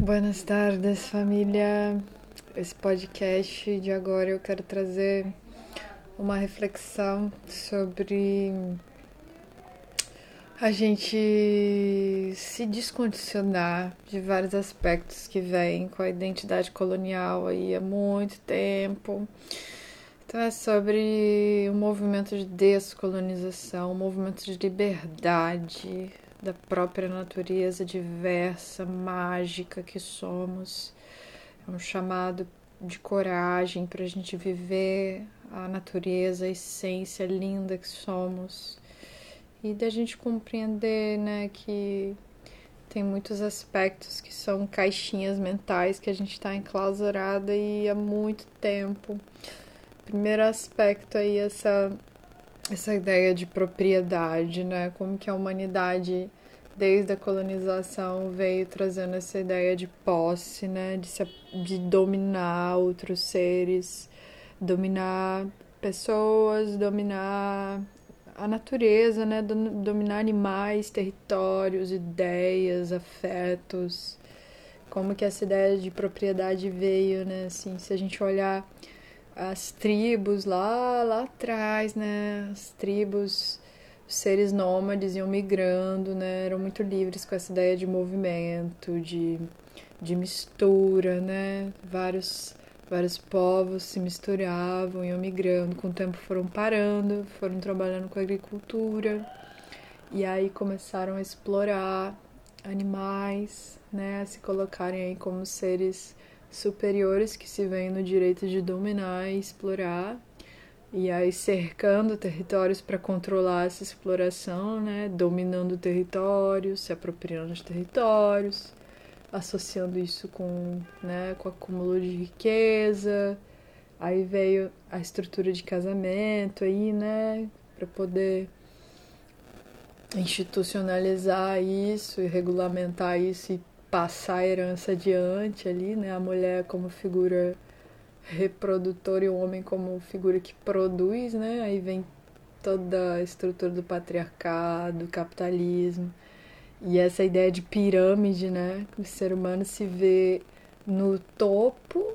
Buenas tardes, família. Esse podcast de agora eu quero trazer uma reflexão sobre a gente se descondicionar de vários aspectos que vêm com a identidade colonial aí há muito tempo. Então é sobre o um movimento de descolonização, um movimento de liberdade, da própria natureza diversa, mágica que somos. É um chamado de coragem para a gente viver a natureza, a essência linda que somos e da gente compreender, né, que tem muitos aspectos que são caixinhas mentais que a gente está enclausurada e há muito tempo. Primeiro aspecto aí essa essa ideia de propriedade, né? Como que a humanidade desde a colonização veio trazendo essa ideia de posse, né? De, se, de dominar outros seres, dominar pessoas, dominar a natureza, né? Dominar animais, territórios, ideias, afetos. Como que essa ideia de propriedade veio, né? Assim, se a gente olhar as tribos lá, lá atrás, né? As tribos, os seres nômades iam migrando, né? Eram muito livres com essa ideia de movimento, de, de mistura, né? Vários, vários povos se misturavam, iam migrando. Com o tempo foram parando, foram trabalhando com a agricultura. E aí começaram a explorar animais, né? A se colocarem aí como seres superiores que se veem no direito de dominar e explorar, e aí cercando territórios para controlar essa exploração, né? dominando territórios, se apropriando de territórios, associando isso com, né, com acúmulo de riqueza. Aí veio a estrutura de casamento aí, né, para poder institucionalizar isso e regulamentar isso e passar a herança adiante ali, né? A mulher como figura reprodutora e o homem como figura que produz, né? Aí vem toda a estrutura do patriarcado, do capitalismo e essa ideia de pirâmide, né? O ser humano se vê no topo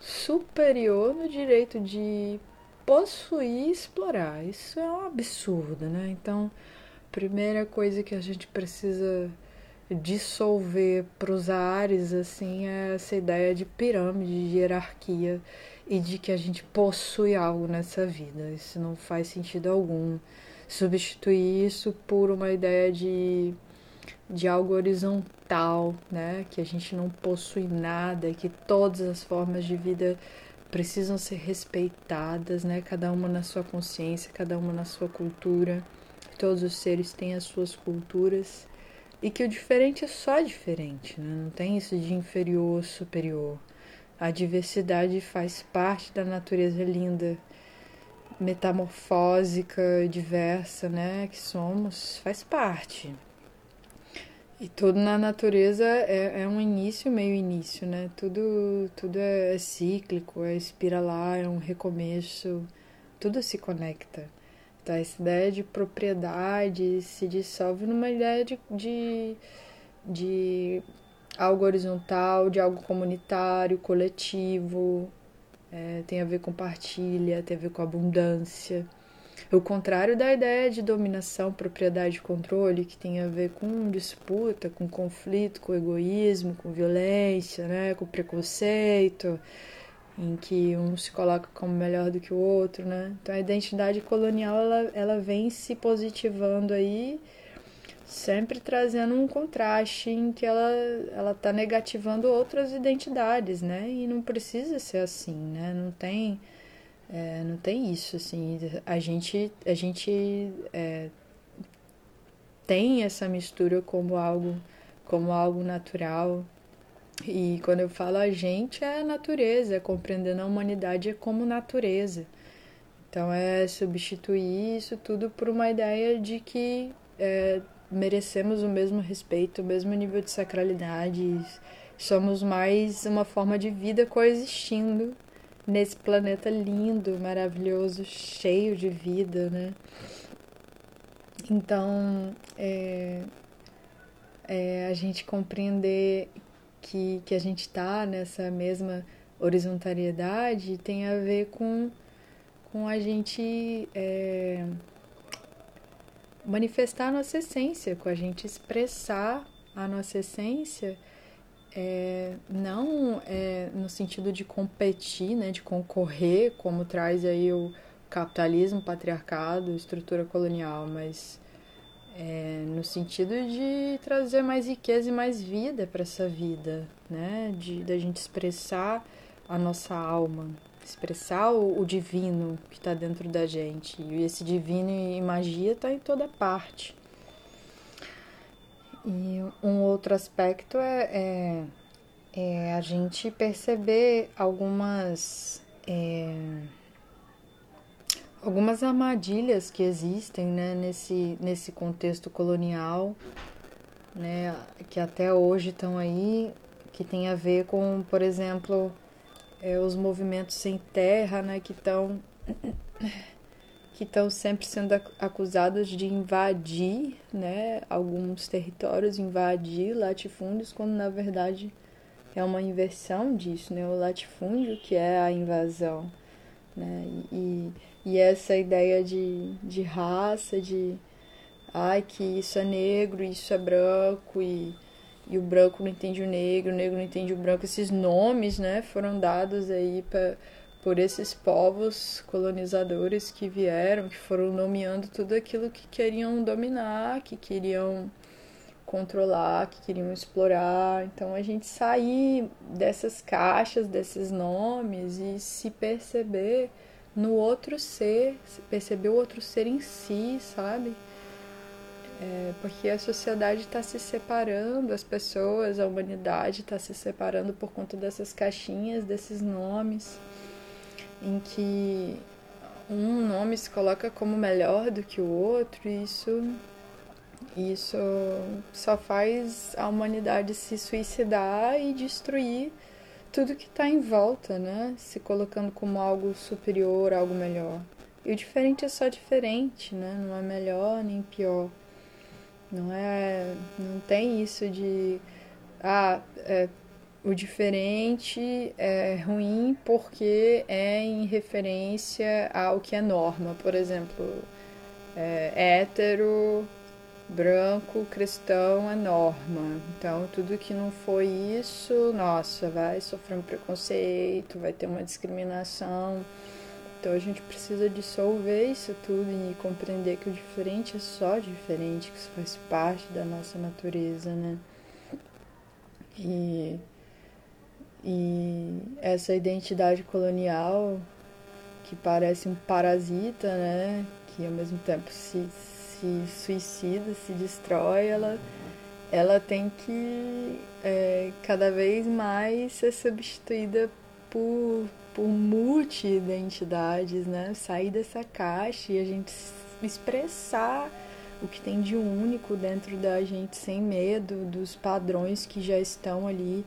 superior no direito de possuir e explorar. Isso é um absurdo, né? Então, primeira coisa que a gente precisa dissolver para os ares assim é essa ideia de pirâmide, de hierarquia e de que a gente possui algo nessa vida. Isso não faz sentido algum. Substituir isso por uma ideia de, de algo horizontal, né? Que a gente não possui nada, que todas as formas de vida precisam ser respeitadas, né? Cada uma na sua consciência, cada uma na sua cultura. Todos os seres têm as suas culturas e que o diferente é só diferente, né? não tem isso de inferior, superior. A diversidade faz parte da natureza linda, metamorfósica, diversa, né? Que somos, faz parte. E tudo na natureza é, é um início, meio início, né? Tudo, tudo é, é cíclico, é espiralar, é um recomeço, tudo se conecta. Tá? Essa ideia de propriedade se dissolve numa ideia de, de, de algo horizontal, de algo comunitário, coletivo, é, tem a ver com partilha, tem a ver com abundância. O contrário da ideia de dominação, propriedade e controle, que tem a ver com disputa, com conflito, com egoísmo, com violência, né, com preconceito, em que um se coloca como melhor do que o outro, né? Então a identidade colonial ela, ela vem se positivando aí, sempre trazendo um contraste em que ela ela está negativando outras identidades, né? E não precisa ser assim, né? Não tem é, não tem isso assim. A gente a gente é, tem essa mistura como algo como algo natural e quando eu falo a gente, é a natureza, é compreendendo a humanidade como natureza. Então é substituir isso tudo por uma ideia de que é, merecemos o mesmo respeito, o mesmo nível de sacralidade, somos mais uma forma de vida coexistindo nesse planeta lindo, maravilhoso, cheio de vida, né? Então, é, é, a gente compreender que, que a gente está nessa mesma horizontariedade tem a ver com, com a gente é, manifestar a nossa essência, com a gente expressar a nossa essência, é, não é, no sentido de competir, né, de concorrer, como traz aí o capitalismo, patriarcado, estrutura colonial, mas é, no sentido de trazer mais riqueza e mais vida para essa vida, né, de da gente expressar a nossa alma, expressar o, o divino que está dentro da gente. E esse divino e magia está em toda parte. E um outro aspecto é, é, é a gente perceber algumas. Algumas armadilhas que existem né, nesse, nesse contexto colonial, né, que até hoje estão aí, que tem a ver com, por exemplo, é, os movimentos sem terra, né, que estão que estão sempre sendo acusados de invadir, né, alguns territórios, invadir latifúndios, quando na verdade é uma inversão disso, né, o latifúndio que é a invasão, né, e, e essa ideia de, de raça, de ai que isso é negro, isso é branco e e o branco não entende o negro, o negro não entende o branco. Esses nomes, né, foram dados aí pra, por esses povos colonizadores que vieram, que foram nomeando tudo aquilo que queriam dominar, que queriam controlar, que queriam explorar. Então a gente sair dessas caixas, desses nomes e se perceber no outro ser, perceber o outro ser em si, sabe? É, porque a sociedade está se separando, as pessoas, a humanidade está se separando por conta dessas caixinhas, desses nomes, em que um nome se coloca como melhor do que o outro, e isso, isso só faz a humanidade se suicidar e destruir tudo que está em volta, né? Se colocando como algo superior, algo melhor. E o diferente é só diferente, né? Não é melhor nem pior. Não é. Não tem isso de. Ah, é, o diferente é ruim porque é em referência ao que é norma. Por exemplo, é, hétero, branco, cristão é norma. Então, tudo que não foi isso, nossa, vai sofrer um preconceito, vai ter uma discriminação. Então a gente precisa dissolver isso tudo e compreender que o diferente é só diferente, que isso faz parte da nossa natureza, né? E, e essa identidade colonial que parece um parasita, né? Que ao mesmo tempo se, se suicida, se destrói, ela, ela tem que é, cada vez mais ser substituída por por multi-identidades, né? Sair dessa caixa e a gente expressar o que tem de único dentro da gente sem medo dos padrões que já estão ali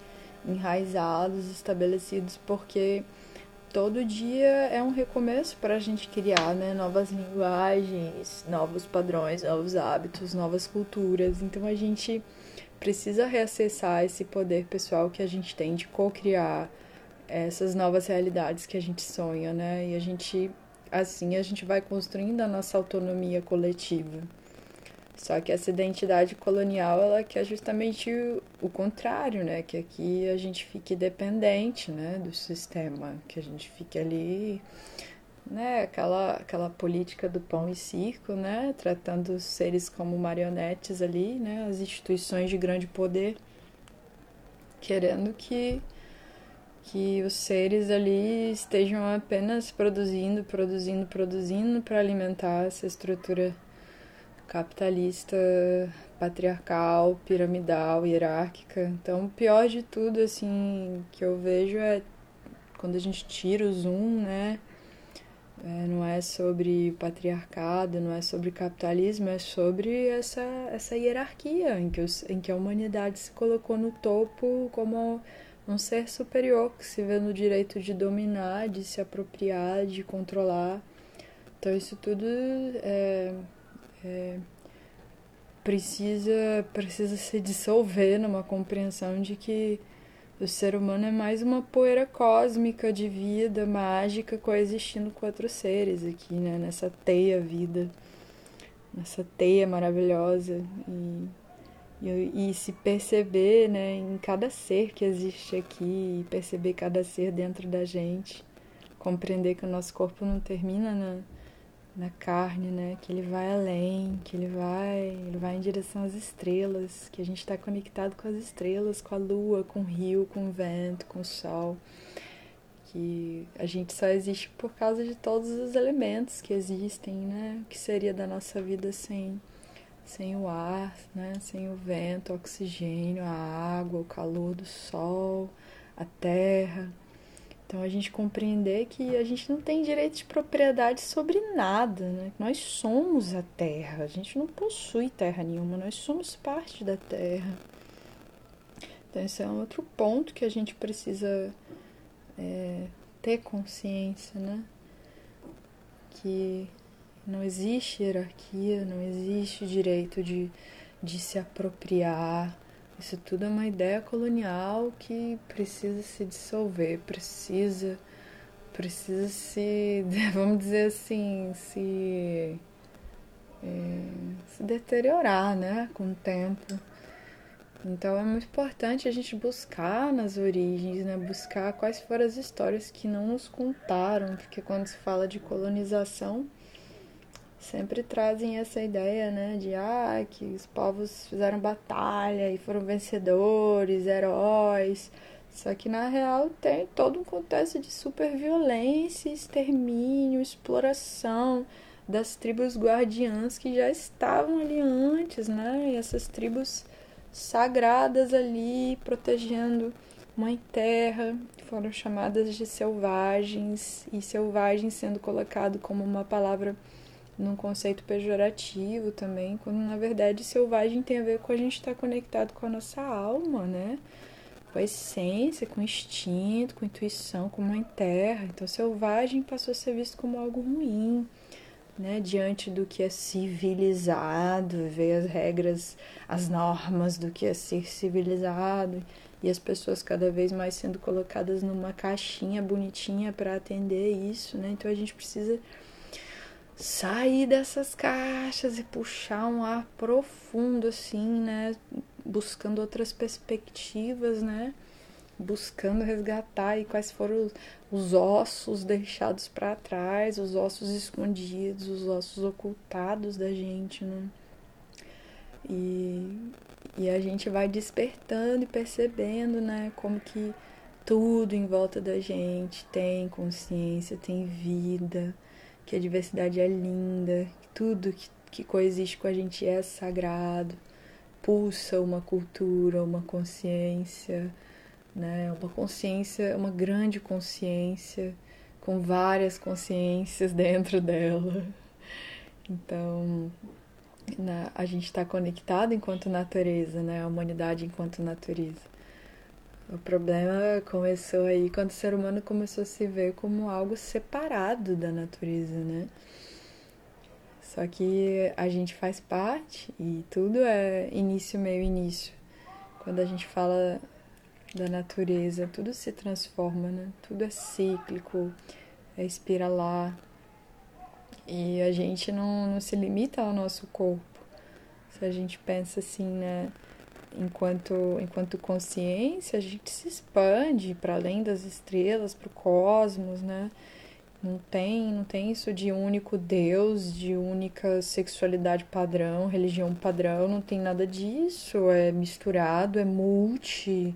enraizados, estabelecidos, porque todo dia é um recomeço para a gente criar né? novas linguagens, novos padrões, novos hábitos, novas culturas. Então a gente precisa reacessar esse poder pessoal que a gente tem de co-criar essas novas realidades que a gente sonha, né? E a gente, assim, a gente vai construindo a nossa autonomia coletiva. Só que essa identidade colonial, ela quer justamente o, contrário, né? Que aqui a gente fique dependente, né? Do sistema, que a gente fique ali, né? Aquela, aquela política do pão e circo, né? Tratando os seres como marionetes ali, né? As instituições de grande poder, querendo que que os seres ali estejam apenas produzindo, produzindo, produzindo para alimentar essa estrutura capitalista, patriarcal, piramidal, hierárquica. Então, o pior de tudo, assim, que eu vejo é quando a gente tira o zoom, né? É, não é sobre patriarcado, não é sobre capitalismo, é sobre essa, essa hierarquia em que, os, em que a humanidade se colocou no topo como um ser superior que se vê no direito de dominar, de se apropriar, de controlar. Então isso tudo é, é, precisa precisa se dissolver numa compreensão de que O ser humano é mais uma poeira cósmica de vida mágica coexistindo com outros seres aqui, né? Nessa teia vida, nessa teia maravilhosa. E, e, e se perceber, né, em cada ser que existe aqui, perceber cada ser dentro da gente, compreender que o nosso corpo não termina na na carne, né? Que ele vai além, que ele vai, ele vai em direção às estrelas, que a gente está conectado com as estrelas, com a lua, com o rio, com o vento, com o sol, que a gente só existe por causa de todos os elementos que existem, né? Que seria da nossa vida sem sem o ar, né? Sem o vento, o oxigênio, a água, o calor do sol, a terra. Então a gente compreender que a gente não tem direito de propriedade sobre nada, né? Nós somos a terra, a gente não possui terra nenhuma, nós somos parte da terra. Então esse é um outro ponto que a gente precisa é, ter consciência, né? Que não existe hierarquia, não existe direito de, de se apropriar isso tudo é uma ideia colonial que precisa se dissolver, precisa precisa se, vamos dizer assim, se é, se deteriorar, né, com o tempo. Então é muito importante a gente buscar nas origens, né, buscar quais foram as histórias que não nos contaram, porque quando se fala de colonização, sempre trazem essa ideia, né, de ah, que os povos fizeram batalha e foram vencedores, heróis. Só que na real tem todo um contexto de superviolência, extermínio, exploração das tribos guardiãs que já estavam ali antes, né? E essas tribos sagradas ali protegendo mãe terra, foram chamadas de selvagens e selvagem sendo colocado como uma palavra num conceito pejorativo também, quando na verdade selvagem tem a ver com a gente estar tá conectado com a nossa alma, né? Com a essência, com o instinto, com a intuição, com a mãe terra. Então selvagem passou a ser visto como algo ruim, né? Diante do que é civilizado, ver as regras, as normas do que é ser civilizado e as pessoas cada vez mais sendo colocadas numa caixinha bonitinha para atender isso, né? Então a gente precisa sair dessas caixas e puxar um ar profundo assim, né? Buscando outras perspectivas, né? Buscando resgatar aí quais foram os ossos deixados para trás, os ossos escondidos, os ossos ocultados da gente, né? E, e a gente vai despertando e percebendo, né, como que tudo em volta da gente tem consciência, tem vida, que a diversidade é linda, que tudo que, que coexiste com a gente é sagrado, pulsa uma cultura, uma consciência, né? Uma consciência, uma grande consciência com várias consciências dentro dela. Então, na, a gente está conectado enquanto natureza, né? A humanidade enquanto natureza. O problema começou aí quando o ser humano começou a se ver como algo separado da natureza, né? Só que a gente faz parte e tudo é início, meio, início. Quando a gente fala da natureza, tudo se transforma, né? Tudo é cíclico, é espiralar. E a gente não, não se limita ao nosso corpo. Se a gente pensa assim, né? Enquanto, enquanto consciência, a gente se expande para além das estrelas, para o cosmos, né? Não tem, não tem isso de único Deus, de única sexualidade padrão, religião padrão, não tem nada disso. É misturado, é multi.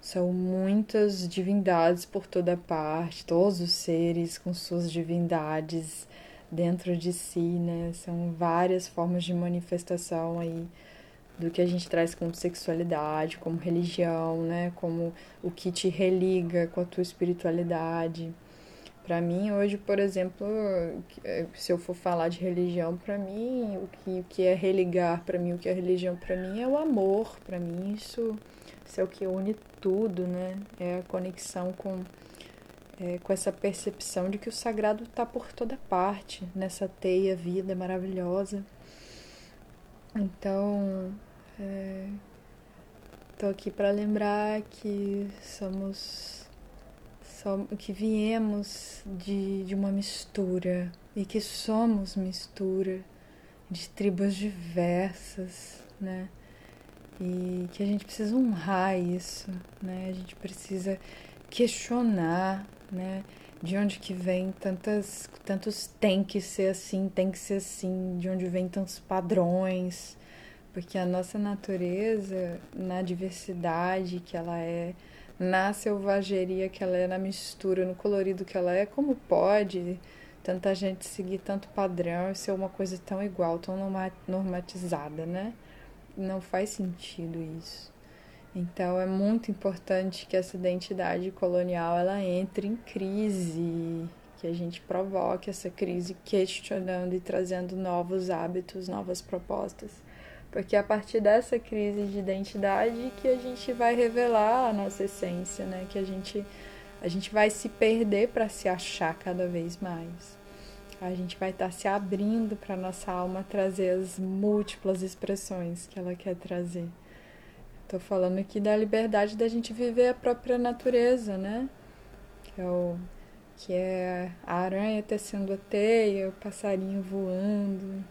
São muitas divindades por toda parte, todos os seres com suas divindades dentro de si, né? São várias formas de manifestação aí do que a gente traz como sexualidade, como religião, né? Como o que te religa com a tua espiritualidade. Para mim, hoje, por exemplo, se eu for falar de religião, para mim, o que, o que é religar para mim, o que é religião para mim é o amor. Para mim, isso, isso é o que une tudo, né? É a conexão com, é, com essa percepção de que o sagrado está por toda parte, nessa teia vida maravilhosa. Então, é, Estou aqui para lembrar que somos, somos que viemos de, de uma mistura e que somos mistura de tribos diversas, né? E que a gente precisa honrar isso, né? A gente precisa questionar, né? De onde que vem tantas, tantos tem que ser assim, tem que ser assim, de onde vem tantos padrões, porque a nossa natureza, na diversidade que ela é, na selvageria que ela é, na mistura, no colorido que ela é, como pode tanta gente seguir tanto padrão e ser uma coisa tão igual, tão normatizada, né? Não faz sentido isso. Então é muito importante que essa identidade colonial ela entre em crise, que a gente provoque essa crise questionando e trazendo novos hábitos, novas propostas. Porque é a partir dessa crise de identidade que a gente vai revelar a nossa essência, né? Que a gente a gente vai se perder para se achar cada vez mais. A gente vai estar tá se abrindo para nossa alma trazer as múltiplas expressões que ela quer trazer. Estou falando aqui da liberdade da gente viver a própria natureza, né? Que é, o, que é a aranha tecendo a teia, o passarinho voando,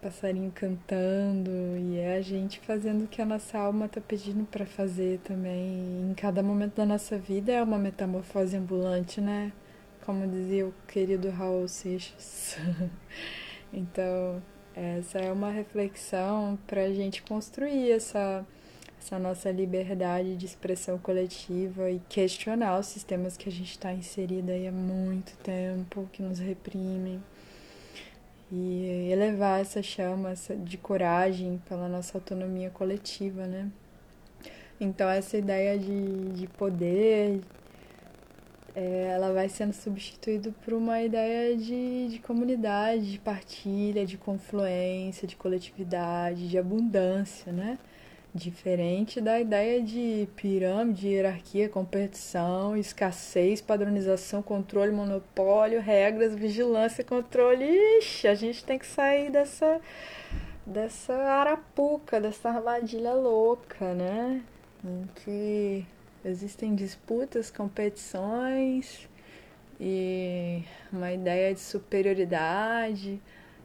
passarinho cantando e é a gente fazendo o que a nossa alma está pedindo para fazer também. Em cada momento da nossa vida é uma metamorfose ambulante, né? Como dizia o querido Raul Seixas. então, essa é uma reflexão para a gente construir essa, essa nossa liberdade de expressão coletiva e questionar os sistemas que a gente está inserido aí há muito tempo, que nos reprimem e elevar essa chama de coragem pela nossa autonomia coletiva, né? Então essa ideia de, de poder, é, ela vai sendo substituída por uma ideia de, de comunidade, de partilha, de confluência, de coletividade, de abundância, né? Diferente da ideia de pirâmide, hierarquia, competição, escassez, padronização, controle, monopólio, regras, vigilância, controle. Ixi, a gente tem que sair dessa, dessa arapuca, dessa armadilha louca, né? Em que existem disputas, competições e uma ideia de superioridade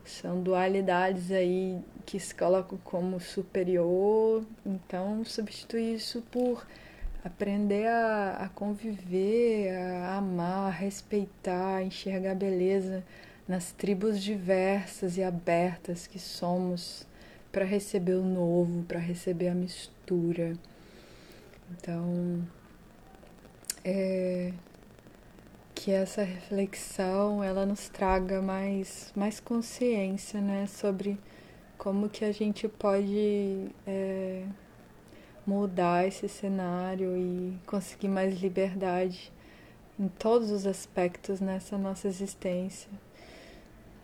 são dualidades aí que se colocam como superior. Então, substituir isso por aprender a, a conviver, a amar, a respeitar, a enxergar a beleza nas tribos diversas e abertas que somos para receber o novo, para receber a mistura. Então, é, que essa reflexão ela nos traga mais, mais consciência né, sobre como que a gente pode é, mudar esse cenário e conseguir mais liberdade em todos os aspectos nessa nossa existência.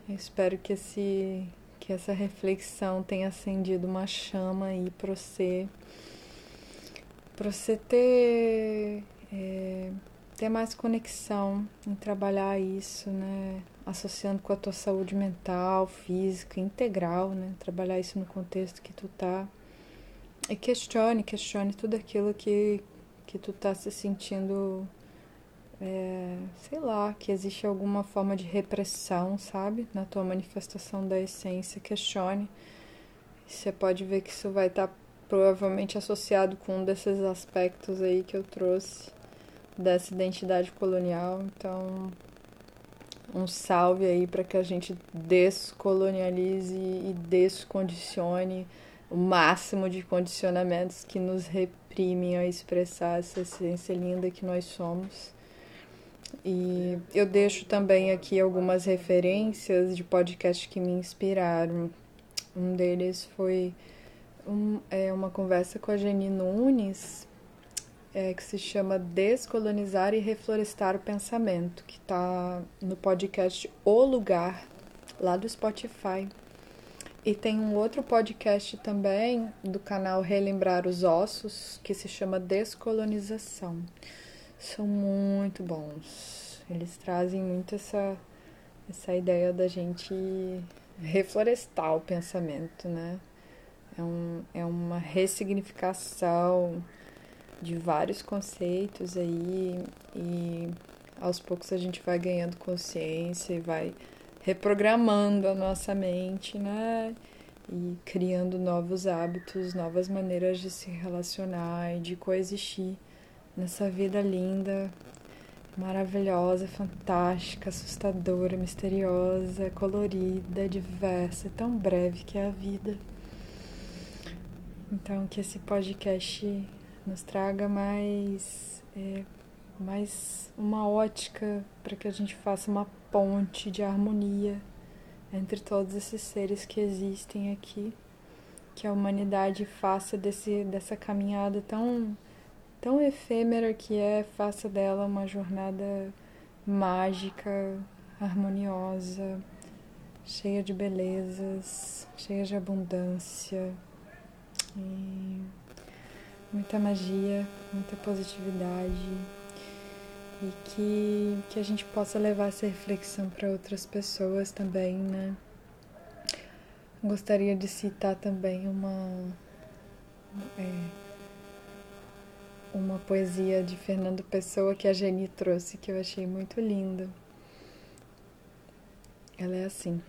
Eu espero que, esse, que essa reflexão tenha acendido uma chama aí para você, você ter é, ter mais conexão em trabalhar isso, né? Associando com a tua saúde mental, física, integral, né? Trabalhar isso no contexto que tu tá. E questione, questione tudo aquilo que, que tu tá se sentindo, é, sei lá, que existe alguma forma de repressão, sabe? Na tua manifestação da essência. Questione. Você pode ver que isso vai estar tá provavelmente associado com um desses aspectos aí que eu trouxe dessa identidade colonial. Então, um salve aí para que a gente descolonialize e descondicione o máximo de condicionamentos que nos reprimem a expressar essa essência linda que nós somos. E eu deixo também aqui algumas referências de podcasts que me inspiraram. Um deles foi um, é, uma conversa com a Jenny Nunes, é, que se chama Descolonizar e Reflorestar o Pensamento, que está no podcast O Lugar, lá do Spotify. E tem um outro podcast também do canal Relembrar os Ossos, que se chama Descolonização. São muito bons. Eles trazem muito essa, essa ideia da gente reflorestar o pensamento, né? é, um, é uma ressignificação de vários conceitos aí e aos poucos a gente vai ganhando consciência e vai reprogramando a nossa mente, né? E criando novos hábitos, novas maneiras de se relacionar e de coexistir nessa vida linda, maravilhosa, fantástica, assustadora, misteriosa, colorida, diversa, tão breve que é a vida. Então, que esse podcast nos traga mais, é, mais uma ótica para que a gente faça uma ponte de harmonia entre todos esses seres que existem aqui, que a humanidade faça desse, dessa caminhada tão, tão efêmera que é, faça dela uma jornada mágica, harmoniosa, cheia de belezas, cheia de abundância. E muita magia, muita positividade e que, que a gente possa levar essa reflexão para outras pessoas também, né? Gostaria de citar também uma é, uma poesia de Fernando Pessoa que a Geni trouxe que eu achei muito linda. Ela é assim: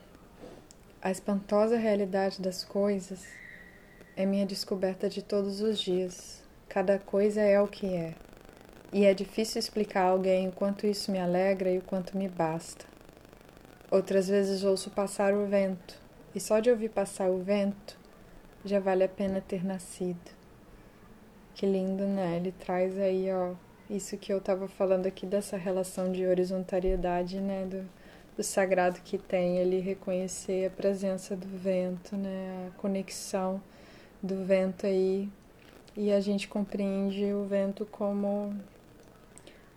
A espantosa realidade das coisas é minha descoberta de todos os dias. Cada coisa é o que é. E é difícil explicar a alguém o quanto isso me alegra e o quanto me basta. Outras vezes ouço passar o vento, e só de ouvir passar o vento já vale a pena ter nascido. Que lindo, né? Ele traz aí, ó, isso que eu estava falando aqui dessa relação de horizontariedade, né? Do, do sagrado que tem ele reconhecer a presença do vento, né? A conexão do vento aí e a gente compreende o vento como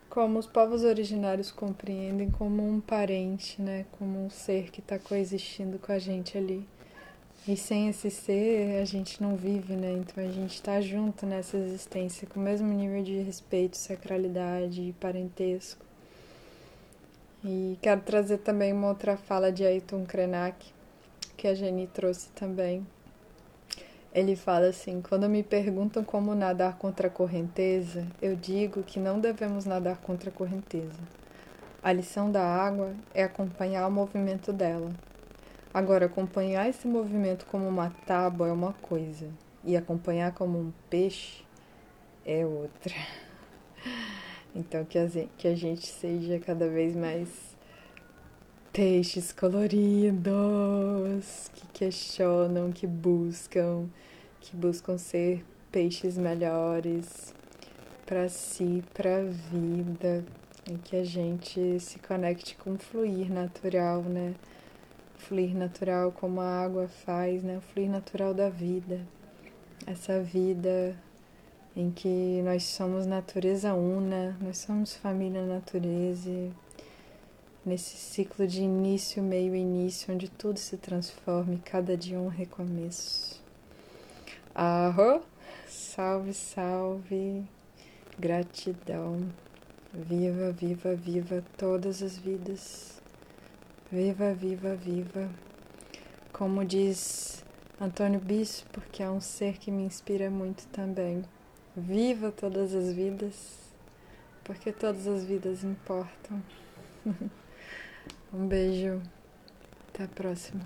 como os povos originários compreendem como um parente, né, como um ser que está coexistindo com a gente ali. E sem esse ser a gente não vive, né? Então a gente está junto nessa existência com o mesmo nível de respeito, sacralidade e parentesco. E quero trazer também uma outra fala de Ayrton Krenak, que a Jenny trouxe também, ele fala assim: quando me perguntam como nadar contra a correnteza, eu digo que não devemos nadar contra a correnteza. A lição da água é acompanhar o movimento dela. Agora, acompanhar esse movimento como uma tábua é uma coisa, e acompanhar como um peixe é outra. Então, que a gente, seja cada vez mais peixes coloridos, que questionam, que buscam, que buscam ser peixes melhores para si, para a vida, e que a gente se conecte com o fluir natural, né? Fluir natural como a água faz, né? O fluir natural da vida. Essa vida em que nós somos natureza una, nós somos família natureza nesse ciclo de início, meio e início, onde tudo se transforma e cada dia um recomeço. Arro, salve, salve, gratidão, viva, viva, viva todas as vidas, viva, viva, viva. Como diz Antônio Bispo, que é um ser que me inspira muito também. Viva todas as vidas, porque todas as vidas importam. Um beijo. Até a próxima.